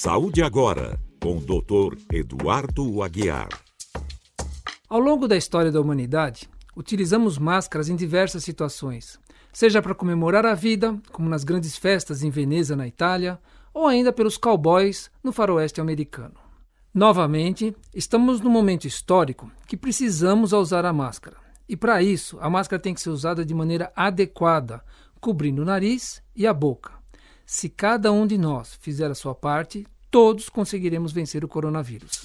Saúde agora, com o Dr. Eduardo Aguiar. Ao longo da história da humanidade, utilizamos máscaras em diversas situações, seja para comemorar a vida, como nas grandes festas em Veneza, na Itália, ou ainda pelos cowboys no faroeste americano. Novamente, estamos num momento histórico que precisamos usar a máscara. E para isso, a máscara tem que ser usada de maneira adequada, cobrindo o nariz e a boca. Se cada um de nós fizer a sua parte, todos conseguiremos vencer o coronavírus.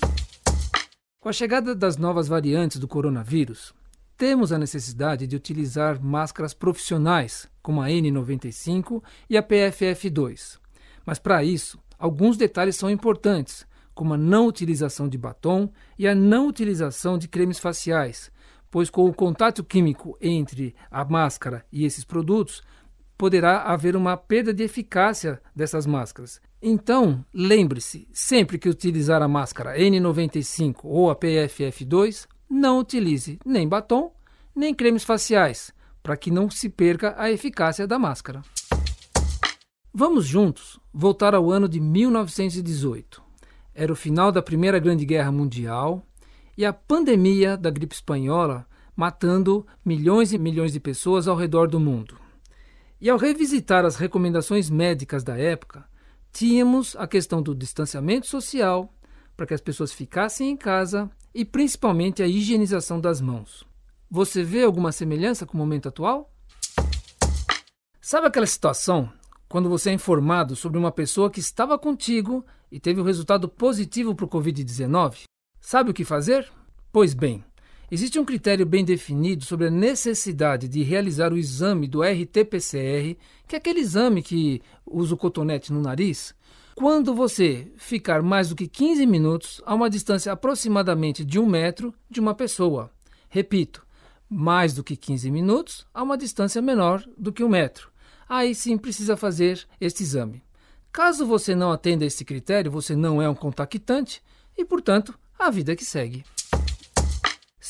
Com a chegada das novas variantes do coronavírus, temos a necessidade de utilizar máscaras profissionais, como a N95 e a PFF2. Mas para isso, alguns detalhes são importantes, como a não utilização de batom e a não utilização de cremes faciais, pois com o contato químico entre a máscara e esses produtos, poderá haver uma perda de eficácia dessas máscaras. Então, lembre-se, sempre que utilizar a máscara N95 ou a PFF2, não utilize nem batom, nem cremes faciais, para que não se perca a eficácia da máscara. Vamos juntos voltar ao ano de 1918. Era o final da Primeira Grande Guerra Mundial e a pandemia da gripe espanhola matando milhões e milhões de pessoas ao redor do mundo. E ao revisitar as recomendações médicas da época, tínhamos a questão do distanciamento social, para que as pessoas ficassem em casa e principalmente a higienização das mãos. Você vê alguma semelhança com o momento atual? Sabe aquela situação quando você é informado sobre uma pessoa que estava contigo e teve o um resultado positivo para o Covid-19? Sabe o que fazer? Pois bem, existe um critério bem definido sobre a necessidade de realizar o exame do RT-PCR, que é aquele exame que usa o cotonete no nariz, quando você ficar mais do que 15 minutos a uma distância aproximadamente de um metro de uma pessoa. Repito, mais do que 15 minutos a uma distância menor do que um metro. Aí sim precisa fazer este exame. Caso você não atenda a esse critério, você não é um contactante e, portanto, a vida que segue.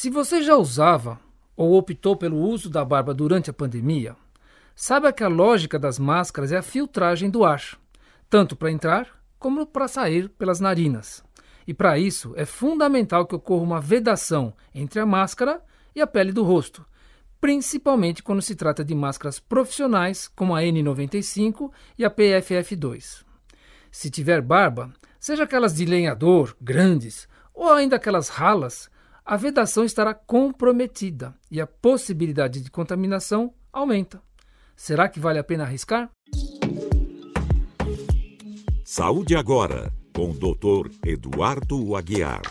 Se você já usava ou optou pelo uso da barba durante a pandemia, saiba que a lógica das máscaras é a filtragem do ar, tanto para entrar como para sair pelas narinas. E para isso é fundamental que ocorra uma vedação entre a máscara e a pele do rosto, principalmente quando se trata de máscaras profissionais como a N95 e a PFF2. Se tiver barba, seja aquelas de lenhador, grandes, ou ainda aquelas ralas, a vedação estará comprometida e a possibilidade de contaminação aumenta. Será que vale a pena arriscar? Saúde agora, com o Dr. Eduardo Aguiar.